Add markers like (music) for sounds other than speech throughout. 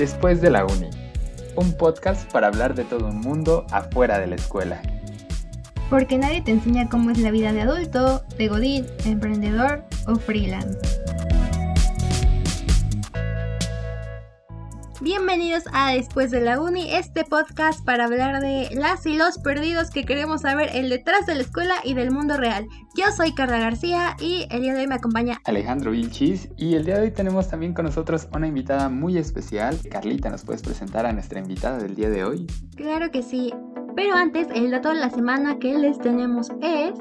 Después de la Uni, un podcast para hablar de todo un mundo afuera de la escuela. Porque nadie te enseña cómo es la vida de adulto, de godín, emprendedor o freelance. Bienvenidos a Después de la Uni, este podcast para hablar de las y los perdidos que queremos saber el detrás de la escuela y del mundo real. Yo soy Carla García y el día de hoy me acompaña Alejandro Vilchis y el día de hoy tenemos también con nosotros una invitada muy especial. Carlita, ¿nos puedes presentar a nuestra invitada del día de hoy? Claro que sí, pero antes el dato de la semana que les tenemos es...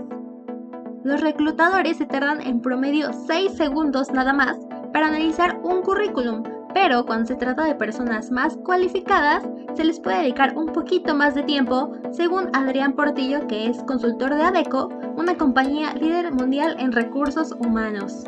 Los reclutadores se tardan en promedio 6 segundos nada más para analizar un currículum pero cuando se trata de personas más cualificadas, se les puede dedicar un poquito más de tiempo, según Adrián Portillo, que es consultor de ADECO, una compañía líder mundial en recursos humanos.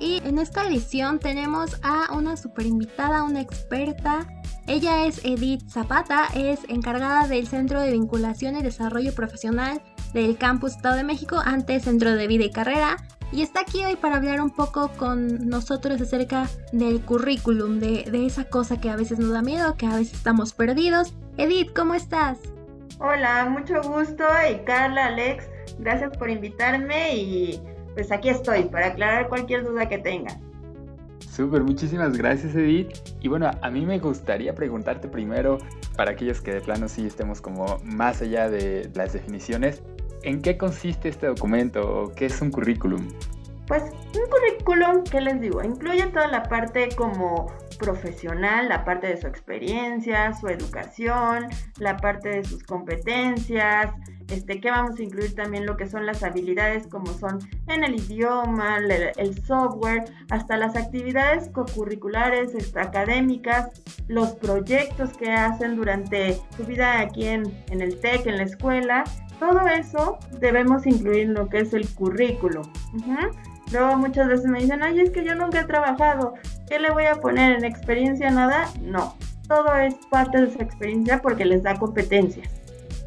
Y en esta edición tenemos a una super invitada, una experta. Ella es Edith Zapata, es encargada del Centro de Vinculación y Desarrollo Profesional del Campus Estado de México, antes Centro de Vida y Carrera, y está aquí hoy para hablar un poco con nosotros acerca del currículum, de, esa cosa que a veces nos da miedo, que a veces estamos perdidos. Edith, ¿cómo estás? Hola, mucho gusto y Carla, Alex, gracias por invitarme y pues aquí estoy para aclarar cualquier duda que tengan. Súper, muchísimas gracias Edith. Y bueno, a mí me gustaría preguntarte primero, para aquellos que de plano sí estemos como más allá de las definiciones, ¿En qué consiste este documento? ¿Qué es un currículum? Pues un currículum, ¿qué les digo? Incluye toda la parte como profesional, la parte de su experiencia, su educación, la parte de sus competencias, este, que vamos a incluir también lo que son las habilidades como son en el idioma, el, software, hasta las actividades co-curriculares, académicas, los proyectos que hacen durante su vida aquí en, en el TEC, en la escuela, todo eso debemos incluir en lo que es el currículo. Luego muchas veces me dicen, ay, es que yo nunca he trabajado, ¿qué le voy a poner en experiencia? Nada, no. Todo es parte de su experiencia porque les da competencias.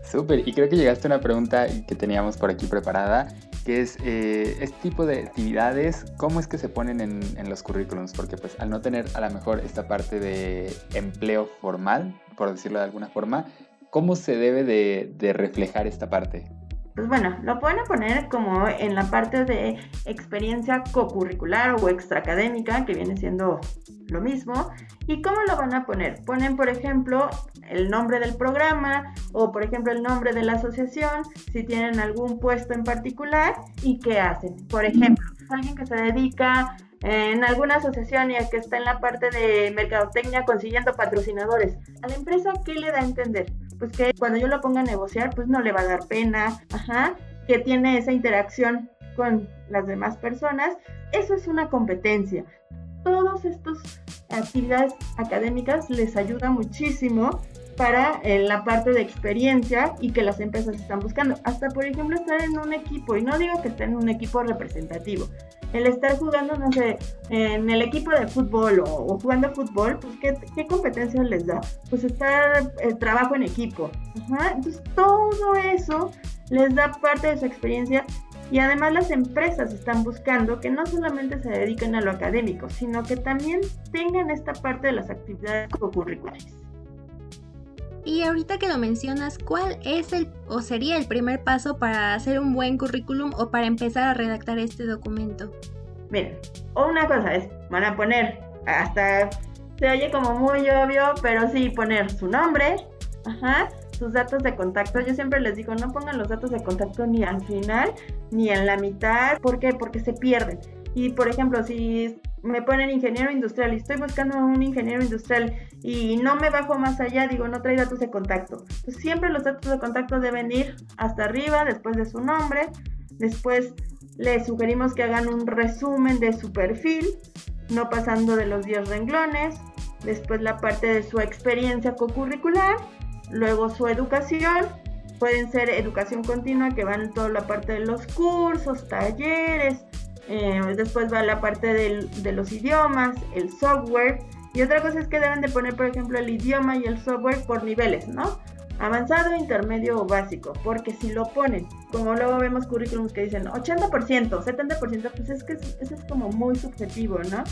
Súper, y creo que llegaste a una pregunta que teníamos por aquí preparada, que es eh, este tipo de actividades, ¿cómo es que se ponen en, en, los currículums? Porque pues al no tener a lo mejor esta parte de empleo formal, por decirlo de alguna forma, ¿Cómo se debe de, reflejar esta parte? Pues bueno, lo pueden poner como en la parte de experiencia cocurricular o extraacadémica, que viene siendo lo mismo. ¿Y cómo lo van a poner? Ponen, por ejemplo, el nombre del programa o, por ejemplo, el nombre de la asociación, si tienen algún puesto en particular y qué hacen. Por ejemplo, alguien que se dedica en alguna asociación y que está en la parte de mercadotecnia consiguiendo patrocinadores. A la empresa, ¿qué le da a entender? Pues que cuando yo lo ponga a negociar, pues no le va a dar pena, ajá, que tiene esa interacción con las demás personas, eso es una competencia. Todas estas actividades académicas les ayuda muchísimo para eh, la parte de experiencia y que las empresas están buscando. Hasta, por ejemplo, estar en un equipo, y no digo que estén en un equipo representativo, el estar jugando, no sé, en el equipo de fútbol o, jugando fútbol, pues ¿qué, ¿qué, competencias les da? Pues estar, el eh, trabajo en equipo. Entonces, todo eso les da parte de su experiencia y además las empresas están buscando que no solamente se dediquen a lo académico, sino que también tengan esta parte de las actividades curriculares. Y ahorita que lo mencionas, ¿cuál es el o sería el primer paso para hacer un buen currículum o para empezar a redactar este documento? Miren, una cosa es, van a poner, hasta se oye como muy obvio, pero sí poner su nombre, sus datos de contacto. Yo siempre les digo, no pongan los datos de contacto ni al final ni en la mitad. ¿Por qué? Porque se pierden. Y por ejemplo, si me ponen ingeniero industrial y estoy buscando un ingeniero industrial y no me bajo más allá, digo, no trae datos de contacto. Pues siempre los datos de contacto deben ir hasta arriba, después de su nombre, después les sugerimos que hagan un resumen de su perfil, no pasando de los 10 renglones, después la parte de su experiencia co-curricular, luego su educación, pueden ser educación continua que van toda la parte de los cursos, talleres, eh, después va la parte de los idiomas, el software. Y otra cosa es que deben de poner, por ejemplo, el idioma y el software por niveles, ¿no? Avanzado, intermedio o básico, porque si lo ponen, como luego vemos currículums que dicen 80%, 70%, pues es que eso es como muy subjetivo, ¿no?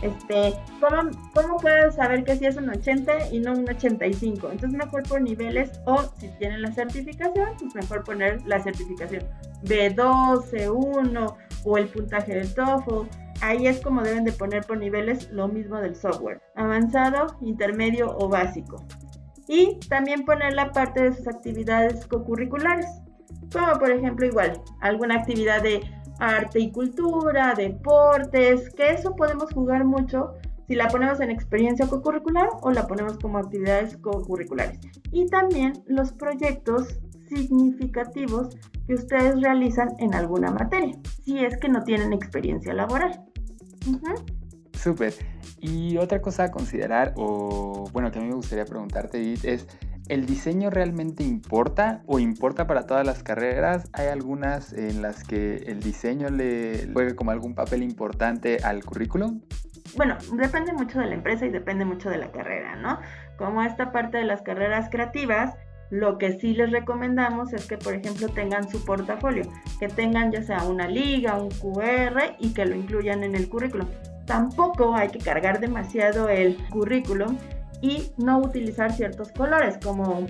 Este, ¿cómo, ¿cómo puedes saber que si es un 80 y no un 85? Entonces mejor por niveles o si tienen la certificación, pues mejor poner la certificación B2, C1 o el puntaje del TOEFL. Ahí es como deben de poner por niveles lo mismo del software, avanzado, intermedio o básico y también poner la parte de sus actividades co-curriculares, como por ejemplo igual alguna actividad de arte y cultura, deportes, que eso podemos jugar mucho si la ponemos en experiencia co-curricular o la ponemos como actividades co-curriculares. Y también los proyectos significativos que ustedes realizan en alguna materia, si es que no tienen experiencia laboral. Súper. Y otra cosa a considerar, o bueno, que a mí me gustaría preguntarte, Edith, es, ¿el diseño realmente importa o importa para todas las carreras? ¿Hay algunas en las que el diseño le juegue como algún papel importante al currículum? Bueno, depende mucho de la empresa y depende mucho de la carrera, ¿no? Como esta parte de las carreras creativas, lo que sí les recomendamos es que, por ejemplo, tengan su portafolio, que tengan ya sea una liga, un QR y que lo incluyan en el currículum. Tampoco hay que cargar demasiado el currículum y no utilizar ciertos colores como,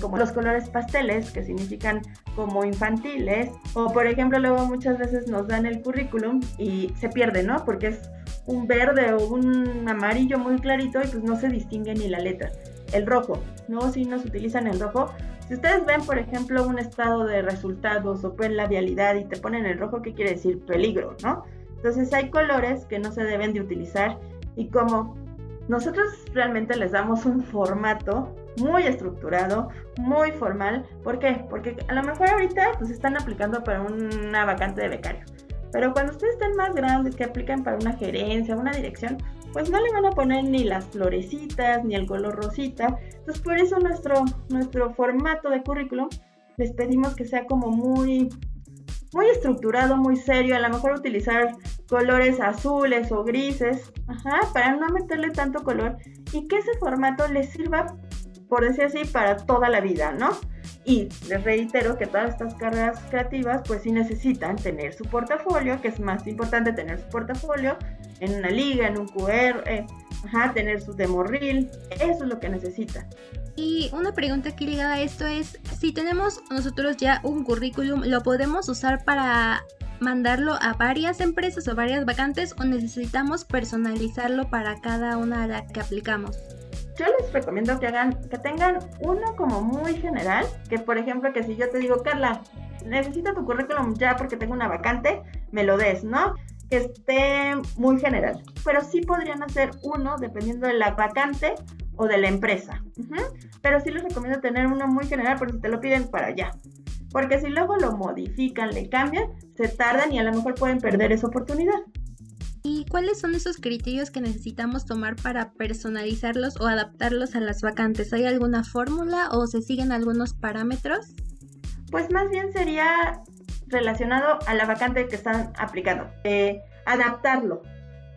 como los colores pasteles que significan como infantiles o por ejemplo luego muchas veces nos dan el currículum y se pierde, ¿no? Porque es un verde o un amarillo muy clarito y pues no se distingue ni la letra. El rojo, ¿no? Si nos utilizan el rojo. Si ustedes ven, por ejemplo, un estado de resultados o pues la vialidad y te ponen el rojo, ¿qué quiere decir? Peligro, ¿no? Entonces hay colores que no se deben de utilizar y como nosotros realmente les damos un formato muy estructurado, muy formal. ¿Por qué? Porque a lo mejor ahorita pues están aplicando para una vacante de becario. Pero cuando ustedes estén más grandes, que aplican para una gerencia, una dirección, pues no le van a poner ni las florecitas, ni el color rosita. Entonces por eso nuestro, nuestro formato de currículum les pedimos que sea como muy muy estructurado, muy serio, a lo mejor utilizar colores azules o grises, ajá, para no meterle tanto color y que ese formato les sirva, por decir así, para toda la vida, ¿no? Y les reitero que todas estas carreras creativas pues sí necesitan tener su portafolio, que es más importante tener su portafolio en una liga, en un QR, eh, ajá, tener su demo reel, eso es lo que necesitan. Y una pregunta aquí ligada a esto es, si tenemos nosotros ya un currículum, ¿lo podemos usar para mandarlo a varias empresas o varias vacantes o necesitamos personalizarlo para cada una de las que aplicamos? Yo les recomiendo que hagan, que tengan uno como muy general, que por ejemplo que si yo te digo, Carla, necesito tu currículum ya porque tengo una vacante, me lo des, ¿no? Que esté muy general. Pero sí podrían hacer uno dependiendo de la vacante o de la empresa. Pero sí les recomiendo tener uno muy general por si te lo piden para allá. Porque si luego lo modifican, le cambian, se tardan y a lo mejor pueden perder esa oportunidad. ¿Y cuáles son esos criterios que necesitamos tomar para personalizarlos o adaptarlos a las vacantes? ¿Hay alguna fórmula o se siguen algunos parámetros? Pues más bien sería relacionado a la vacante que están aplicando. Eh, adaptarlo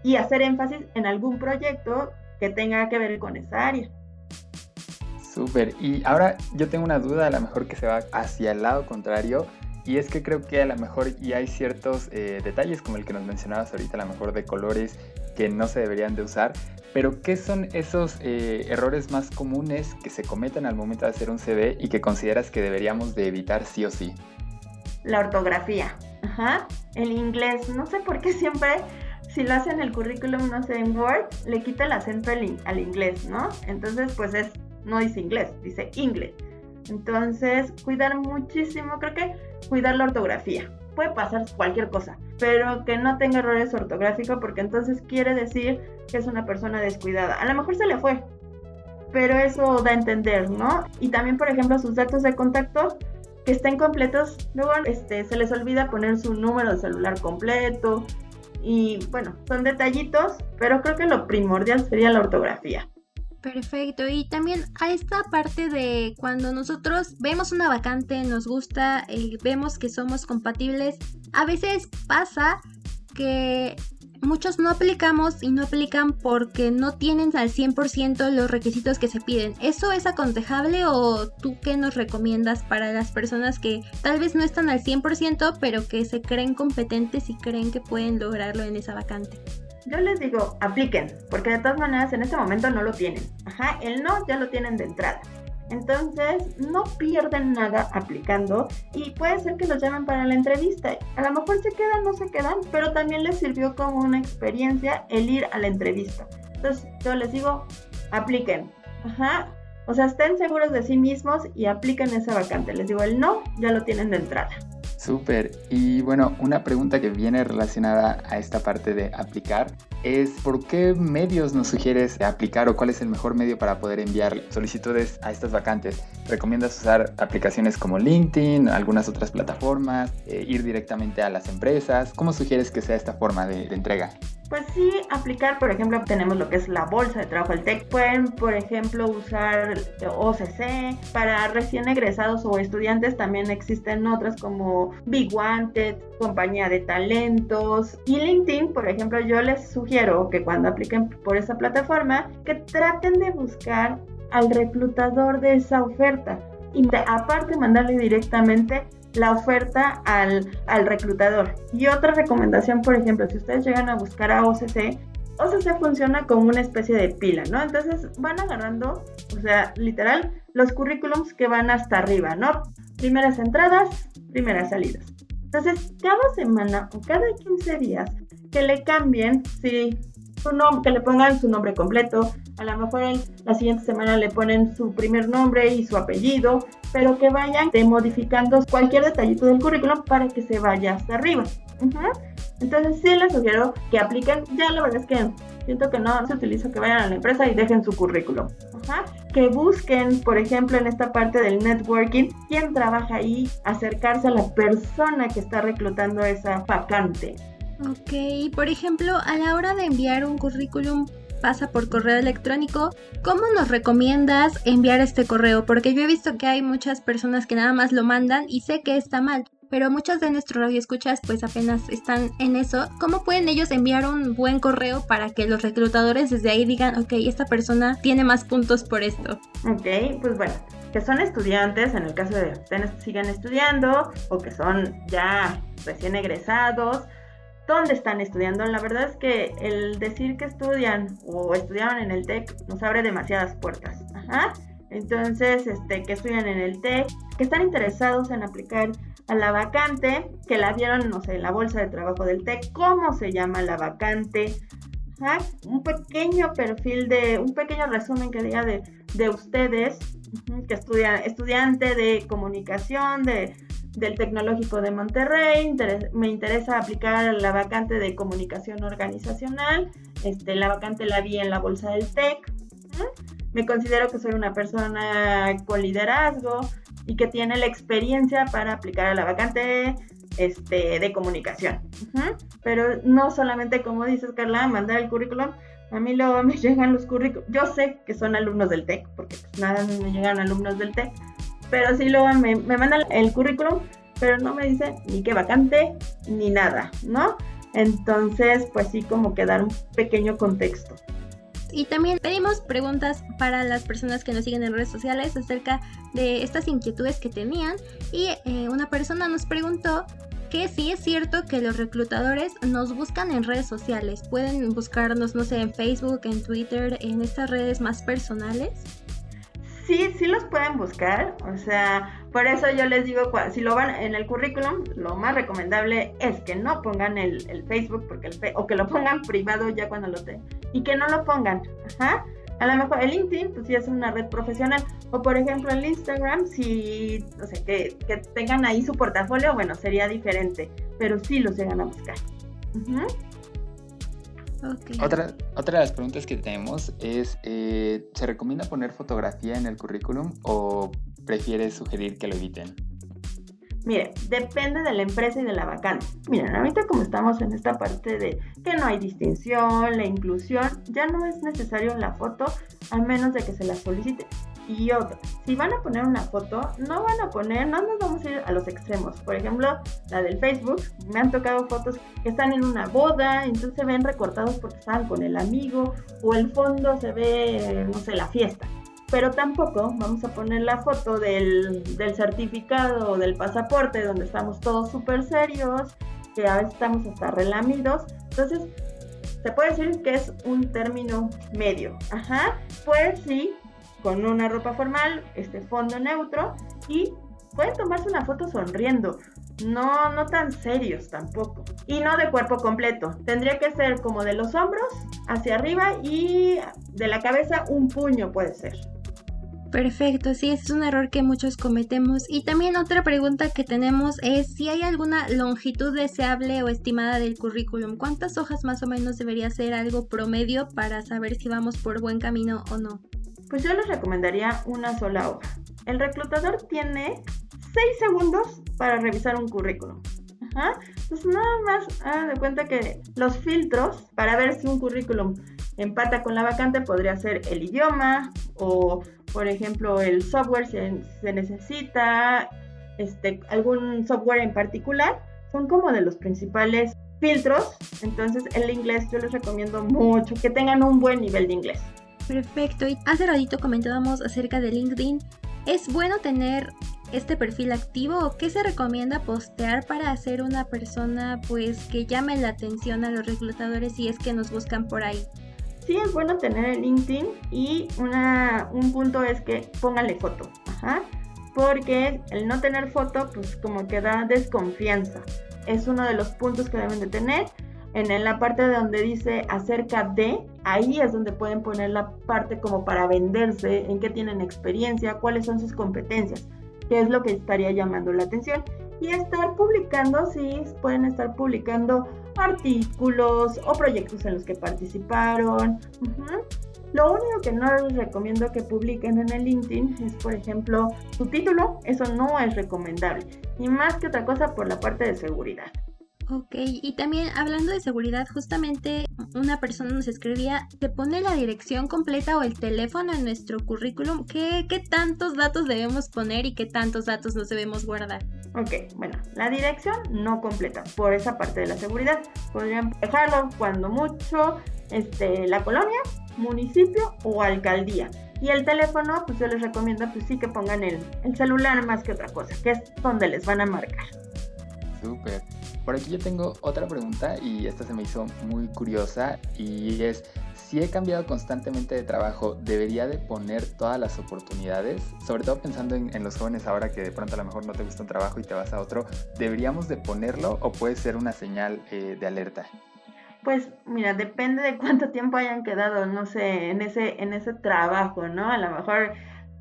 y hacer énfasis en algún proyecto que tenga que ver con esa área. Súper. Y ahora yo tengo una duda, a lo mejor que se va hacia el lado contrario. Y es que creo que a lo mejor ya hay ciertos eh, detalles como el que nos mencionabas ahorita, a lo mejor de colores que no se deberían de usar. Pero ¿qué son esos eh, errores más comunes que se cometen al momento de hacer un CV y que consideras que deberíamos de evitar sí o sí? La ortografía. Ajá. El inglés. No sé por qué siempre si lo hace en el currículum, no sé, en Word, le quita el acento al, inglés, ¿no? Entonces, pues es, no dice inglés, dice inglés. Entonces, cuidar muchísimo, creo que cuidar la ortografía. Puede pasar cualquier cosa, pero que no tenga errores ortográficos porque entonces quiere decir que es una persona descuidada. A lo mejor se le fue, pero eso da a entender, ¿no? Y también, por ejemplo, sus datos de contacto que estén completos, luego este, se les olvida poner su número de celular completo, y bueno, son detallitos, pero creo que lo primordial sería la ortografía. Perfecto, y también a esta parte de cuando nosotros vemos una vacante, nos gusta, eh, vemos que somos compatibles, a veces pasa que muchos no aplicamos y no aplican porque no tienen al 100% los requisitos que se piden. ¿Eso es aconsejable o tú qué nos recomiendas para las personas que tal vez no están al 100% pero que se creen competentes y creen que pueden lograrlo en esa vacante? Yo les digo, apliquen, porque de todas maneras en este momento no lo tienen. Ajá, el no ya lo tienen de entrada. Entonces, no pierden nada aplicando y puede ser que los llamen para la entrevista. A lo mejor se quedan, no se quedan, pero también les sirvió como una experiencia el ir a la entrevista. Entonces, yo les digo, apliquen. Ajá. O sea, estén seguros de sí mismos y apliquen esa vacante. Les digo, el no ya lo tienen de entrada. Súper. Y bueno, una pregunta que viene relacionada a esta parte de aplicar es ¿por qué medios nos sugieres aplicar o cuál es el mejor medio para poder enviar solicitudes a estas vacantes? ¿Recomiendas usar aplicaciones como LinkedIn, algunas otras plataformas, eh, ir directamente a las empresas? ¿Cómo sugieres que sea esta forma de, de entrega? Pues sí, aplicar, por ejemplo, tenemos lo que es la bolsa de trabajo del TEC. Pueden, por ejemplo, usar OCC. Para recién egresados o estudiantes también existen otras como Big Wanted, compañía de talentos. Y LinkedIn, por ejemplo, yo les sugiero que cuando apliquen por esa plataforma, que traten de buscar al reclutador de esa oferta. Y aparte mandarle directamente la oferta al, reclutador. Y otra recomendación, por ejemplo, si ustedes llegan a buscar a OCC, OCC funciona como una especie de pila, ¿no? Entonces van agarrando, o sea, literal, los currículums que van hasta arriba, ¿no? Primeras entradas, primeras salidas. Entonces, cada semana o cada 15 días que le cambien, si su nombre, que le pongan su nombre completo, a lo mejor la siguiente semana le ponen su primer nombre y su apellido, pero que vayan modificando cualquier detallito del currículum para que se vaya hasta arriba. Entonces sí les sugiero que apliquen, ya la verdad es que siento que no se utiliza que vayan a la empresa y dejen su currículum. Que busquen, por ejemplo, en esta parte del networking, quién trabaja ahí, acercarse a la persona que está reclutando esa vacante. Ok, por ejemplo, a la hora de enviar un currículum pasa por correo electrónico, ¿cómo nos recomiendas enviar este correo? Porque yo he visto que hay muchas personas que nada más lo mandan y sé que está mal, pero muchos de nuestros radioescuchas pues apenas están en eso. ¿Cómo pueden ellos enviar un buen correo para que los reclutadores desde ahí digan, ok, esta persona tiene más puntos por esto? Ok, pues bueno, que son estudiantes, en el caso de que sigan estudiando o que son ya recién egresados, dónde están estudiando. La verdad es que el decir que estudian o estudiaron en el TEC nos abre demasiadas puertas. Entonces, este, que estudian en el TEC, que están interesados en aplicar a la vacante, que la vieron, no sé, en la bolsa de trabajo del TEC, cómo se llama la vacante, un pequeño perfil de, un pequeño resumen que diga de, de ustedes, que estudia, estudiante de comunicación, de del Tecnológico de Monterrey, me interesa aplicar la vacante de comunicación organizacional, este, la vacante la vi en la bolsa del TEC, me considero que soy una persona con liderazgo y que tiene la experiencia para aplicar a la vacante este, de comunicación. Pero no solamente, como dices Carla, mandar el currículum, a mí luego me (laughs) llegan los currículums, yo sé que son alumnos del TEC, porque pues nada me llegan alumnos del TEC, pero sí luego me, mandan el currículum, pero no me dicen ni qué vacante ni nada, ¿no? Entonces, pues sí, como que dar un pequeño contexto. Y también pedimos preguntas para las personas que nos siguen en redes sociales acerca de estas inquietudes que tenían. Y eh, una persona nos preguntó que sí es cierto que los reclutadores nos buscan en redes sociales. Pueden buscarnos, no sé, en Facebook, en Twitter, en estas redes más personales sí, sí los pueden buscar, o sea, por eso yo les digo, si lo van en el currículum, lo más recomendable es que no pongan el, Facebook, porque el o que lo pongan privado ya cuando lo tengan, y que no lo pongan, ajá. A lo mejor el LinkedIn, pues sí es una red profesional. O por ejemplo el Instagram, si, no sé, que, que tengan ahí su portafolio, bueno, sería diferente. Pero sí los llegan a buscar. Otra, otra de las preguntas que tenemos es, eh, ¿se recomienda poner fotografía en el currículum o prefieres sugerir que lo eviten? Mire, depende de la empresa y de la vacante. Miren, ahorita como estamos en esta parte de que no hay distinción, la inclusión, ya no es necesario la foto a menos de que se la solicite. Y otra. Si van a poner una foto, no van a poner, no nos vamos a ir a los extremos. Por ejemplo, la del Facebook, me han tocado fotos que están en una boda, entonces se ven recortados porque estaban con el amigo, o el fondo se ve, no sé, la fiesta. Pero tampoco vamos a poner la foto del, del certificado o del pasaporte donde estamos todos súper serios, que a veces estamos hasta relamidos. Entonces, se puede decir que es un término medio. Ajá, pues sí, con una ropa formal, este fondo neutro y pueden tomarse una foto sonriendo. No, no tan serios tampoco. Y no de cuerpo completo. Tendría que ser como de los hombros hacia arriba y de la cabeza un puño puede ser. Perfecto, sí, es un error que muchos cometemos. Y también otra pregunta que tenemos es si hay alguna longitud deseable o estimada del currículum. ¿Cuántas hojas más o menos debería ser algo promedio para saber si vamos por buen camino o no? Pues yo les recomendaría una sola hoja. El reclutador tiene 6 segundos para revisar un currículum. Ajá. Pues nada más hagan de cuenta que los filtros para ver si un currículum empata con la vacante podría ser el idioma o, por ejemplo, el software si se necesita, este, algún software en particular. Son como de los principales filtros. Entonces, el inglés yo les recomiendo mucho que tengan un buen nivel de inglés. Perfecto. Y hace ratito comentábamos acerca de LinkedIn. ¿Es bueno tener este perfil activo o qué se recomienda postear para hacer una persona pues que llame la atención a los reclutadores si es que nos buscan por ahí? Sí, es bueno tener el LinkedIn y una, un punto es que póngale foto. Porque el no tener foto pues como que da desconfianza. Es uno de los puntos que deben de tener en la parte donde dice acerca de, ahí es donde pueden poner la parte como para venderse, en qué tienen experiencia, cuáles son sus competencias, qué es lo que estaría llamando la atención. Y estar publicando, sí, pueden estar publicando artículos o proyectos en los que participaron. Lo único que no les recomiendo que publiquen en el LinkedIn es, por ejemplo, su título. Eso no es recomendable. Y más que otra cosa por la parte de seguridad. Ok, y también hablando de seguridad, justamente una persona nos escribía, ¿te pone la dirección completa o el teléfono en nuestro currículum? ¿Qué, ¿Qué tantos datos debemos poner y qué tantos datos nos debemos guardar? Ok, bueno, la dirección no completa por esa parte de la seguridad. Podrían dejarlo cuando mucho este, la colonia, municipio o alcaldía. Y el teléfono, pues yo les recomiendo pues sí que pongan el, el celular más que otra cosa, que es donde les van a marcar. Por aquí yo tengo otra pregunta y esta se me hizo muy curiosa y es, si he cambiado constantemente de trabajo, ¿debería de poner todas las oportunidades? Sobre todo pensando en, los jóvenes ahora que de pronto a lo mejor no te gusta un trabajo y te vas a otro, ¿deberíamos de ponerlo o puede ser una señal eh, de alerta? Pues mira, depende de cuánto tiempo hayan quedado, no sé, en ese, en ese trabajo, ¿no? A lo mejor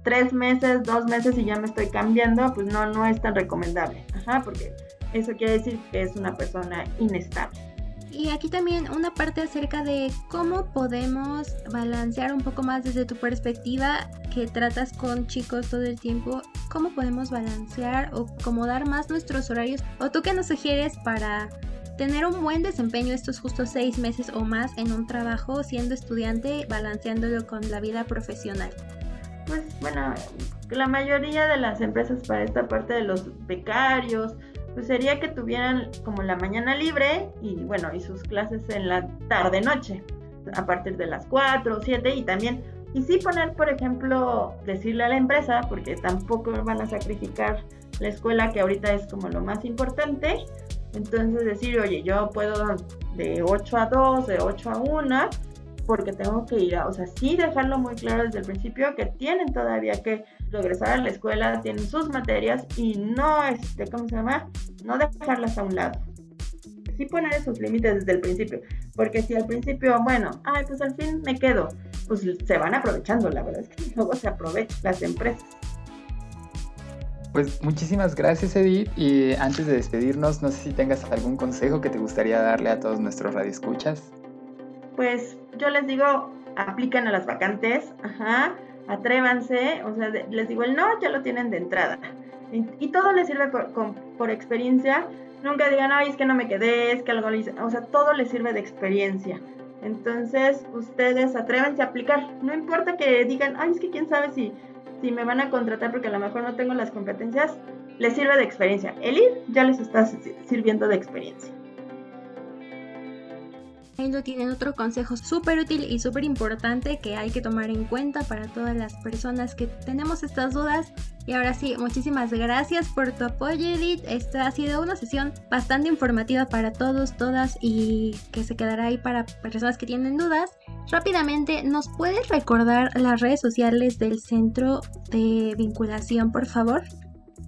tres meses, dos meses y ya me estoy cambiando, pues no, no es tan recomendable. Ajá, porque eso quiere decir que es una persona inestable. Y aquí también una parte acerca de cómo podemos balancear un poco más desde tu perspectiva que tratas con chicos todo el tiempo, cómo podemos balancear o acomodar más nuestros horarios o tú qué nos sugieres para tener un buen desempeño estos justos seis meses o más en un trabajo siendo estudiante, balanceándolo con la vida profesional. Pues bueno, la mayoría de las empresas para esta parte de los becarios, pues sería que tuvieran como la mañana libre y bueno, y sus clases en la tarde noche, a partir de las 4 o 7 y también, y sí poner, por ejemplo, decirle a la empresa, porque tampoco van a sacrificar la escuela que ahorita es como lo más importante, entonces decir, oye, yo puedo de 8 a 2, de 8 a 1, porque tengo que ir a, o sea, sí dejarlo muy claro desde el principio que tienen todavía que regresar a la escuela, tienen sus materias y no, este, ¿cómo se llama? No dejarlas a un lado. Sí poner esos límites desde el principio, porque si al principio, bueno, ay, pues al fin me quedo, pues se van aprovechando, la verdad es que (laughs) luego se aprovechan las empresas. Pues muchísimas gracias Edith y antes de despedirnos, no sé si tengas algún consejo que te gustaría darle a todos nuestros radioescuchas. Pues yo les digo, aplican a las vacantes, ajá, atrévanse, o sea, les digo, el no ya lo tienen de entrada. Y, todo les sirve por, experiencia. Nunca digan, ay, es que no me quedé, es que algo le hice. O sea, todo les sirve de experiencia. Entonces, ustedes atrévanse a aplicar. No importa que digan, ay, es que quién sabe si si me van a contratar porque a lo mejor no tengo las competencias, les sirve de experiencia. El ir ya les está sirviendo de experiencia. Ahí tienen otro consejo súper útil y súper importante que hay que tomar en cuenta para todas las personas que tenemos estas dudas. Y ahora sí, muchísimas gracias por tu apoyo, Edith. Esta ha sido una sesión bastante informativa para todos, todas y que se quedará ahí para personas que tienen dudas. Rápidamente, ¿nos puedes recordar las redes sociales del centro de vinculación, por favor?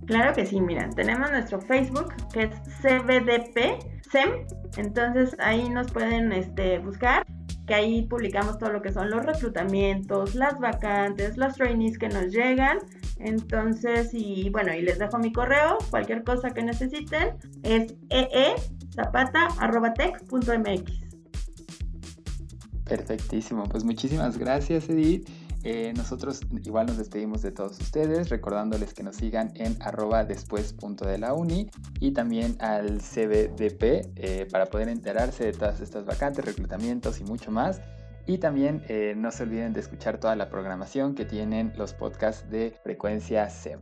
Claro que sí, mira, tenemos nuestro Facebook que es CBDP SEM, entonces ahí nos pueden este, buscar, que ahí publicamos todo lo que son los reclutamientos, las vacantes, los trainees que nos llegan. Entonces, y bueno, y les dejo mi correo, cualquier cosa que necesiten, es eezapata.tech.mx. Perfectísimo, pues muchísimas gracias Edith. Eh, nosotros igual nos despedimos de todos ustedes, recordándoles que nos sigan en arroba después punto de la uni y también al CBDP eh, para poder enterarse de todas estas vacantes, reclutamientos y mucho más. Y también eh, no se olviden de escuchar toda la programación que tienen los podcasts de Frecuencia SEM.